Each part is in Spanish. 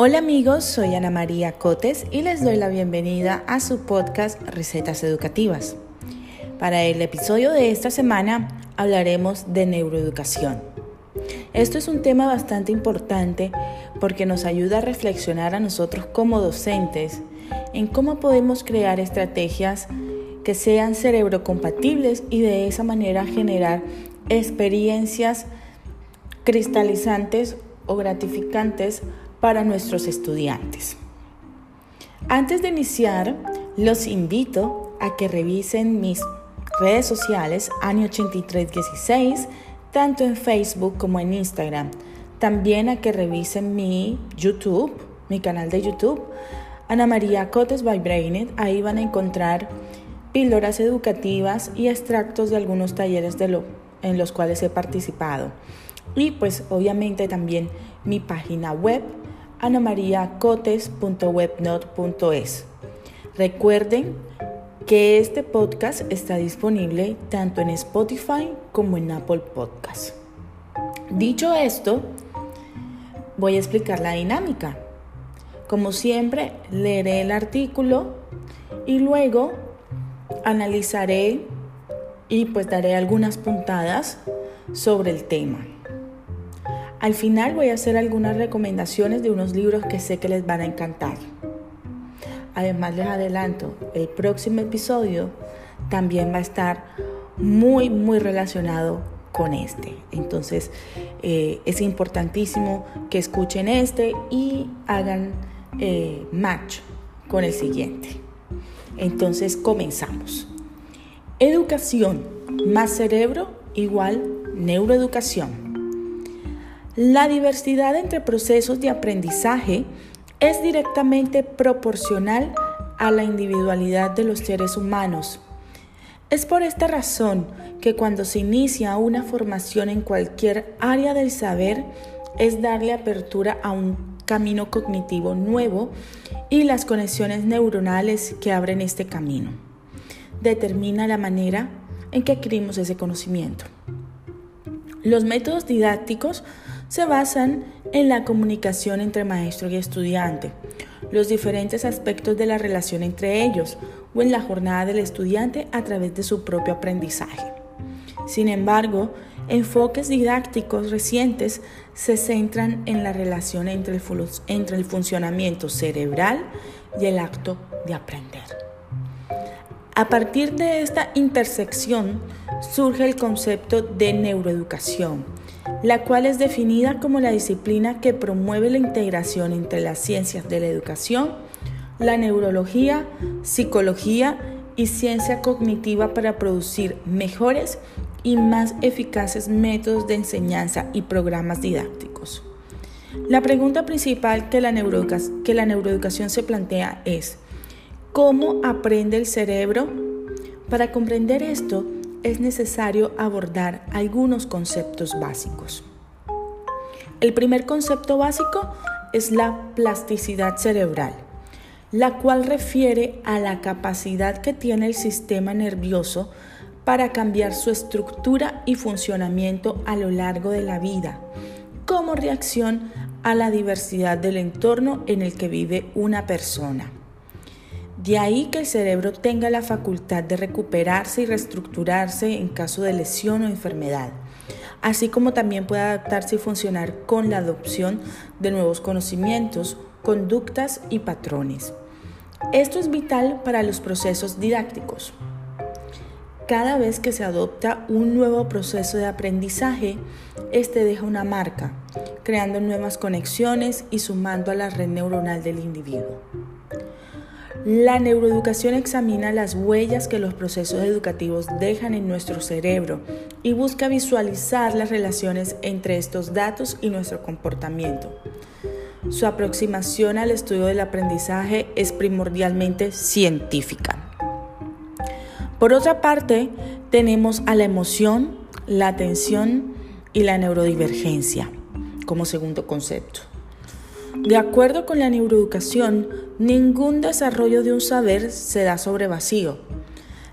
Hola amigos, soy Ana María Cotes y les doy la bienvenida a su podcast Recetas Educativas. Para el episodio de esta semana hablaremos de neuroeducación. Esto es un tema bastante importante porque nos ayuda a reflexionar a nosotros como docentes en cómo podemos crear estrategias que sean cerebrocompatibles y de esa manera generar experiencias cristalizantes o gratificantes para nuestros estudiantes. Antes de iniciar, los invito a que revisen mis redes sociales Ani8316, tanto en Facebook como en Instagram. También a que revisen mi YouTube, mi canal de YouTube, Ana María Cotes by Brainet. Ahí van a encontrar píldoras educativas y extractos de algunos talleres en los cuales he participado. Y pues obviamente también mi página web anamariacotes.webnot.es. Recuerden que este podcast está disponible tanto en Spotify como en Apple Podcast. Dicho esto, voy a explicar la dinámica. Como siempre, leeré el artículo y luego analizaré y pues daré algunas puntadas sobre el tema. Al final voy a hacer algunas recomendaciones de unos libros que sé que les van a encantar. Además les adelanto, el próximo episodio también va a estar muy, muy relacionado con este. Entonces eh, es importantísimo que escuchen este y hagan eh, match con el siguiente. Entonces comenzamos. Educación más cerebro igual neuroeducación. La diversidad entre procesos de aprendizaje es directamente proporcional a la individualidad de los seres humanos. Es por esta razón que cuando se inicia una formación en cualquier área del saber, es darle apertura a un camino cognitivo nuevo y las conexiones neuronales que abren este camino. Determina la manera en que adquirimos ese conocimiento. Los métodos didácticos se basan en la comunicación entre maestro y estudiante, los diferentes aspectos de la relación entre ellos o en la jornada del estudiante a través de su propio aprendizaje. Sin embargo, enfoques didácticos recientes se centran en la relación entre el, funcionamiento cerebral y el acto de aprender. A partir de esta intersección surge el concepto de neuroeducación, la cual es definida como la disciplina que promueve la integración entre las ciencias de la educación, la neurología, psicología y ciencia cognitiva para producir mejores y más eficaces métodos de enseñanza y programas didácticos. La pregunta principal que la, neuroeducación se plantea es, ¿cómo aprende el cerebro? Para comprender esto, es necesario abordar algunos conceptos básicos. El primer concepto básico es la plasticidad cerebral, la cual refiere a la capacidad que tiene el sistema nervioso para cambiar su estructura y funcionamiento a lo largo de la vida, como reacción a la diversidad del entorno en el que vive una persona. De ahí que el cerebro tenga la facultad de recuperarse y reestructurarse en caso de lesión o enfermedad, así como también puede adaptarse y funcionar con la adopción de nuevos conocimientos, conductas y patrones. Esto es vital para los procesos didácticos. Cada vez que se adopta un nuevo proceso de aprendizaje, este deja una marca, creando nuevas conexiones y sumando a la red neuronal del individuo. La neuroeducación examina las huellas que los procesos educativos dejan en nuestro cerebro y busca visualizar las relaciones entre estos datos y nuestro comportamiento. Su aproximación al estudio del aprendizaje es primordialmente científica. Por otra parte, tenemos a la emoción, la atención y la neurodivergencia como segundo concepto. De acuerdo con la neuroeducación, ningún desarrollo de un saber se da sobre vacío.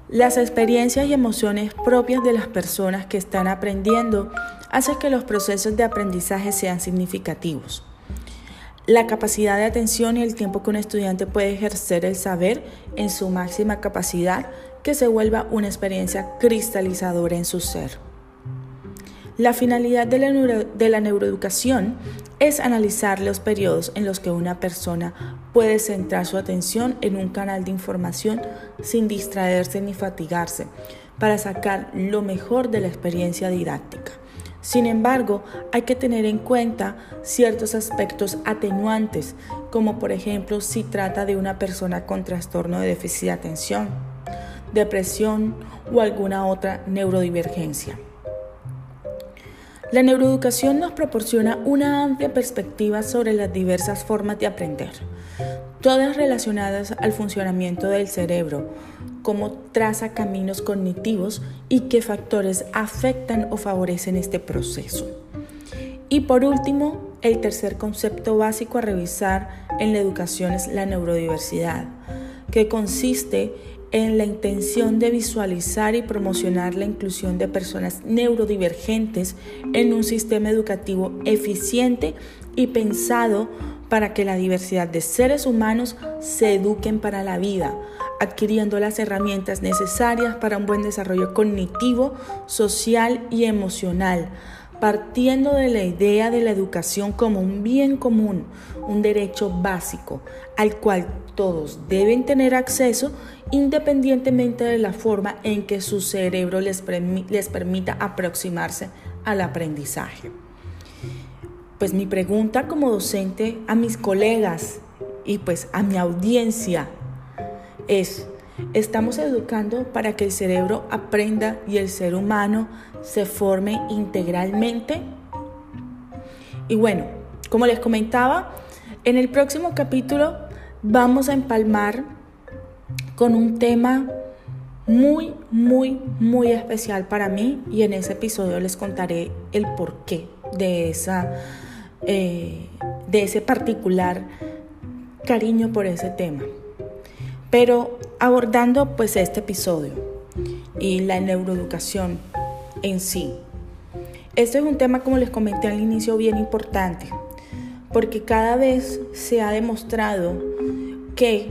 Las experiencias y emociones propias de las personas que están aprendiendo hacen que los procesos de aprendizaje sean significativos. la capacidad de atención y el tiempo que un estudiante puede ejercer el saber en su máxima capacidad que se vuelva una experiencia cristalizadora en su ser. La finalidad de la, neuroeducación es analizar los periodos en los que una persona puede centrar su atención en un canal de información sin distraerse ni fatigarse para sacar lo mejor de la experiencia didáctica. Sin embargo, hay que tener en cuenta ciertos aspectos atenuantes, como por ejemplo si trata de una persona con trastorno de déficit de atención, depresión o alguna otra neurodivergencia. La neuroeducación nos proporciona una amplia perspectiva sobre las diversas formas de aprender, todas relacionadas al funcionamiento del cerebro, cómo traza caminos cognitivos y qué factores afectan o favorecen este proceso. Y por último, el tercer concepto básico a revisar en la educación es la neurodiversidad, que consiste en la intención de visualizar y promocionar la inclusión de personas neurodivergentes en un sistema educativo eficiente y pensado para que la diversidad de seres humanos se eduquen para la vida, adquiriendo las herramientas necesarias para un buen desarrollo cognitivo, social y emocional, partiendo de la idea de la educación como un bien común, un derecho básico, al cual todos deben tener acceso independientemente de la forma en que su cerebro les, les permita aproximarse al aprendizaje. Pues mi pregunta como docente a mis colegas y pues a mi audiencia es, ¿estamos educando para que el cerebro aprenda y el ser humano se forme integralmente? Y bueno, como les comentaba, en el próximo capítulo vamos a empalmar con un tema muy, muy, muy especial para mí y en ese episodio les contaré el porqué de, esa, eh, de ese particular cariño por ese tema. Pero abordando pues este episodio y la neuroeducación en sí. Este es un tema, como les comenté al inicio, bien importante, porque cada vez se ha demostrado que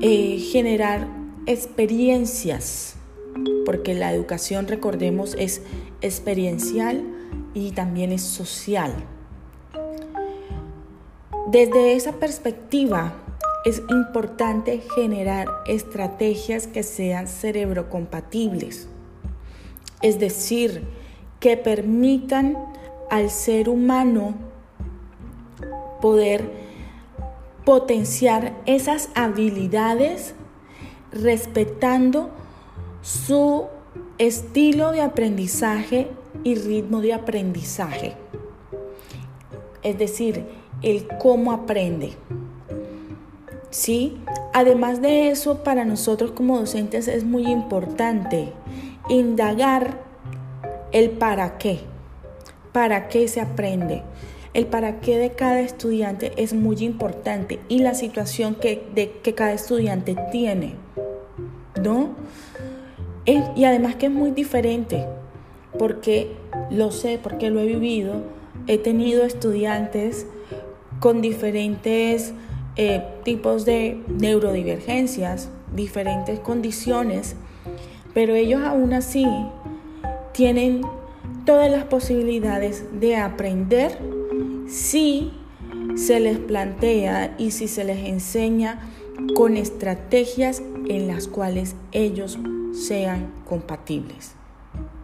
eh, generar experiencias, porque la educación, recordemos, es experiencial y también es social. Desde esa perspectiva, es importante generar estrategias que sean cerebrocompatibles, es decir, que permitan al ser humano poder potenciar esas habilidades respetando su estilo de aprendizaje y ritmo de aprendizaje. Es decir, el cómo aprende. ¿Sí? Además de eso, para nosotros como docentes es muy importante indagar el para qué, para qué se aprende. El para qué de cada estudiante es muy importante y la situación que, de, que cada estudiante tiene, ¿no? y además que es muy diferente, porque lo sé, porque lo he vivido, he tenido estudiantes con diferentes eh, tipos de neurodivergencias, diferentes condiciones, pero ellos aún así tienen todas las posibilidades de aprender si se les plantea y si se les enseña con estrategias en las cuales ellos sean compatibles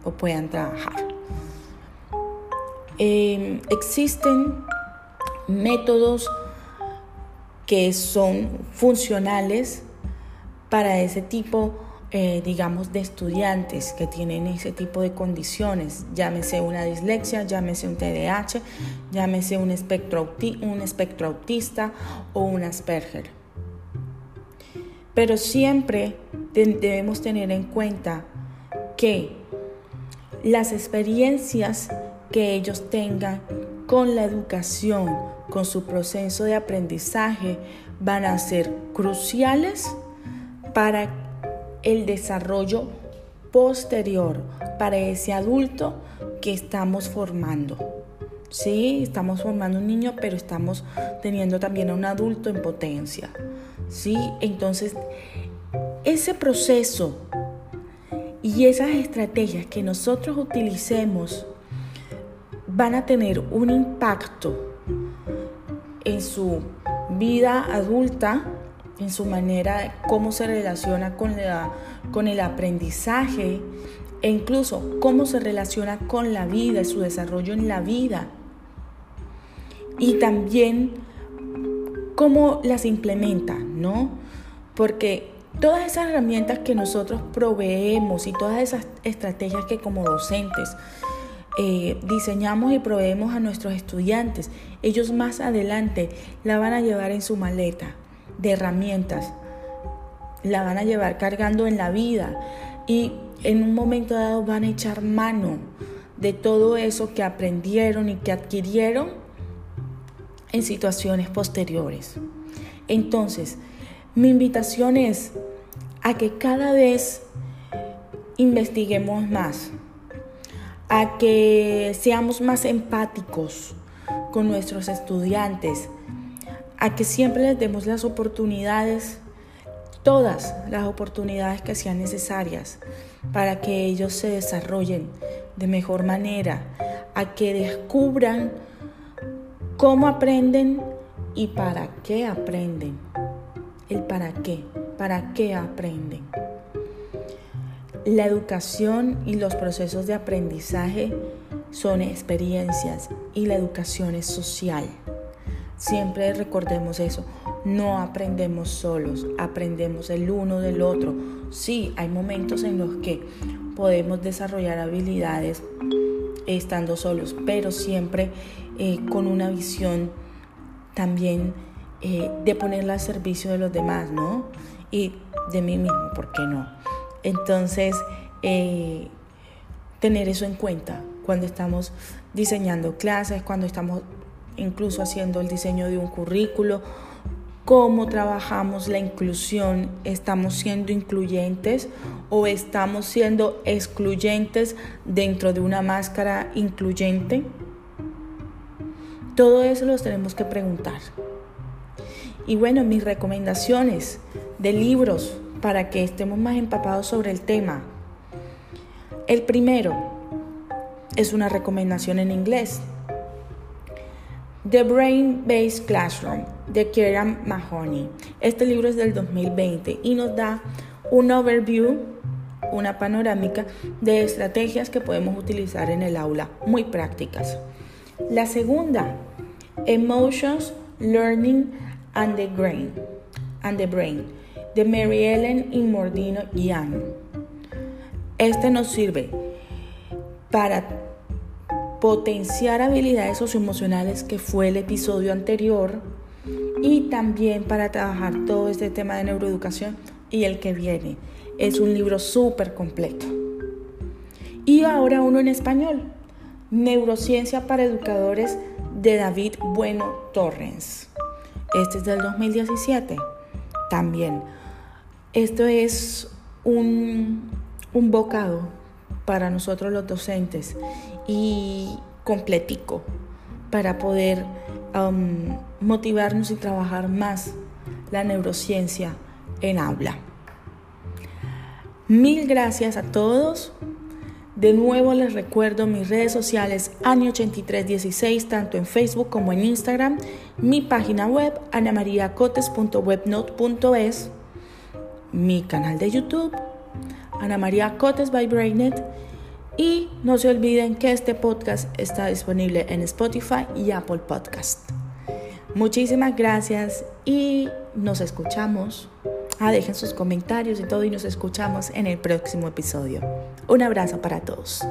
o puedan trabajar. Eh, existen métodos que son funcionales para ese tipo, eh, digamos, de estudiantes que tienen ese tipo de condiciones, llámese una dislexia, llámese un TDAH, llámese un espectro, un espectro autista o un Asperger. Pero siempre debemos tener en cuenta que las experiencias que ellos tengan con la educación, con su proceso de aprendizaje van a ser cruciales para el desarrollo posterior, para ese adulto que estamos formando. Sí, estamos formando un niño, pero estamos teniendo también a un adulto en potencia. Sí, entonces ese proceso y esas estrategias que nosotros utilicemos van a tener un impacto en su vida adulta, en su manera, cómo se relaciona con, la, con el aprendizaje e incluso cómo se relaciona con la vida, su desarrollo en la vida. Y también cómo las implementa, ¿no? Porque todas esas herramientas que nosotros proveemos y todas esas estrategias que como docentes eh, diseñamos y proveemos a nuestros estudiantes, ellos más adelante la van a llevar en su maleta de herramientas, la van a llevar cargando en la vida y en un momento dado van a echar mano de todo eso que aprendieron y que adquirieron en situaciones posteriores. Entonces, mi invitación es a que cada vez investiguemos más, a que seamos más empáticos con nuestros estudiantes, a que siempre les demos las oportunidades, todas las oportunidades que sean necesarias para que ellos se desarrollen de mejor manera, a que descubran cómo aprenden y para qué aprenden. El para qué, para qué aprenden. La educación y los procesos de aprendizaje son experiencias y la educación es social. Siempre recordemos eso, no aprendemos solos, aprendemos el uno del otro. Sí, hay momentos en los que podemos desarrollar habilidades estando solos, pero siempre eh, con una visión también eh, de ponerla al servicio de los demás, ¿no? Y de mí mismo, ¿por qué no? Entonces, eh, tener eso en cuenta cuando estamos diseñando clases, cuando estamos incluso haciendo el diseño de un currículo, cómo trabajamos la inclusión, estamos siendo incluyentes o estamos siendo excluyentes dentro de una máscara incluyente. Todo eso lo tenemos que preguntar. Y bueno, mis recomendaciones de libros para que estemos más empapados sobre el tema. El primero es una recomendación en inglés. The Brain Based Classroom de Kieran Mahoney. Este libro es del 2020 y nos da un overview, una panorámica de estrategias que podemos utilizar en el aula, muy prácticas. La segunda, Emotions, Learning and the Brain, and the Brain de Mary Ellen Mordino Young. Este nos sirve para potenciar habilidades socioemocionales que fue el episodio anterior y también para trabajar todo este tema de neuroeducación y el que viene. Es un libro súper completo. Y ahora uno en español, Neurociencia para Educadores de David Bueno Torrens. Este es del 2017 también. Esto es un, un bocado para nosotros los docentes y completico para poder um, motivarnos y trabajar más la neurociencia en aula. Mil gracias a todos. De nuevo les recuerdo mis redes sociales Ani8316, tanto en Facebook como en Instagram, mi página web anamariacotes.webnote.es, mi canal de YouTube, Ana María Cotes by Brainet, y no se olviden que este podcast está disponible en Spotify y Apple Podcast. Muchísimas gracias y nos escuchamos. Ah, dejen sus comentarios y todo y nos escuchamos en el próximo episodio. Un abrazo para todos.